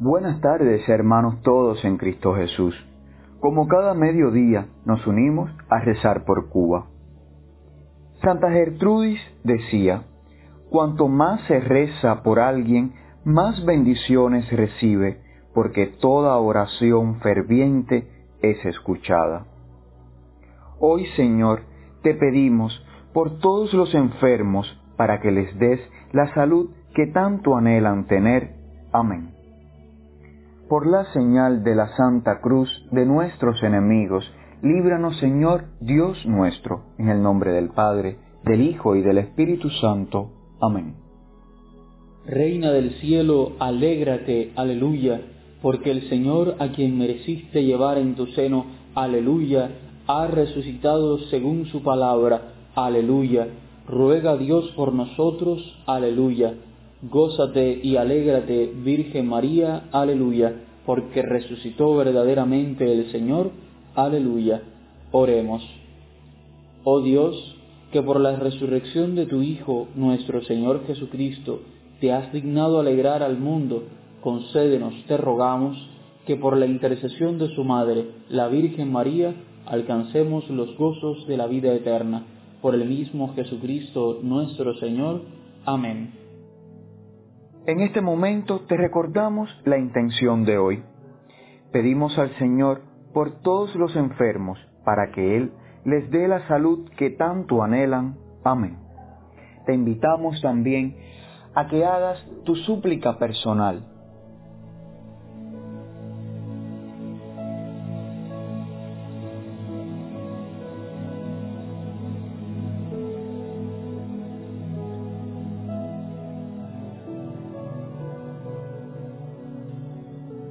Buenas tardes, hermanos todos en Cristo Jesús. Como cada mediodía nos unimos a rezar por Cuba. Santa Gertrudis decía, cuanto más se reza por alguien, más bendiciones recibe, porque toda oración ferviente es escuchada. Hoy, Señor, te pedimos por todos los enfermos para que les des la salud que tanto anhelan tener. Amén por la señal de la Santa Cruz de nuestros enemigos, líbranos Señor Dios nuestro, en el nombre del Padre, del Hijo y del Espíritu Santo. Amén. Reina del cielo, alégrate, aleluya, porque el Señor a quien mereciste llevar en tu seno, aleluya, ha resucitado según su palabra, aleluya. Ruega Dios por nosotros, aleluya Gózate y alégrate, Virgen María, aleluya, porque resucitó verdaderamente el Señor, aleluya. Oremos. Oh Dios, que por la resurrección de tu Hijo, nuestro Señor Jesucristo, te has dignado alegrar al mundo, concédenos, te rogamos, que por la intercesión de su Madre, la Virgen María, alcancemos los gozos de la vida eterna. Por el mismo Jesucristo nuestro Señor. Amén. En este momento te recordamos la intención de hoy. Pedimos al Señor por todos los enfermos para que Él les dé la salud que tanto anhelan. Amén. Te invitamos también a que hagas tu súplica personal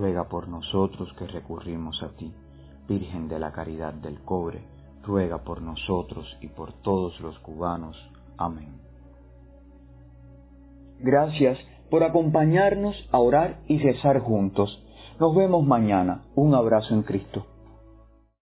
ruega por nosotros que recurrimos a ti. Virgen de la Caridad del Cobre, ruega por nosotros y por todos los cubanos. Amén. Gracias por acompañarnos a orar y rezar juntos. Nos vemos mañana. Un abrazo en Cristo.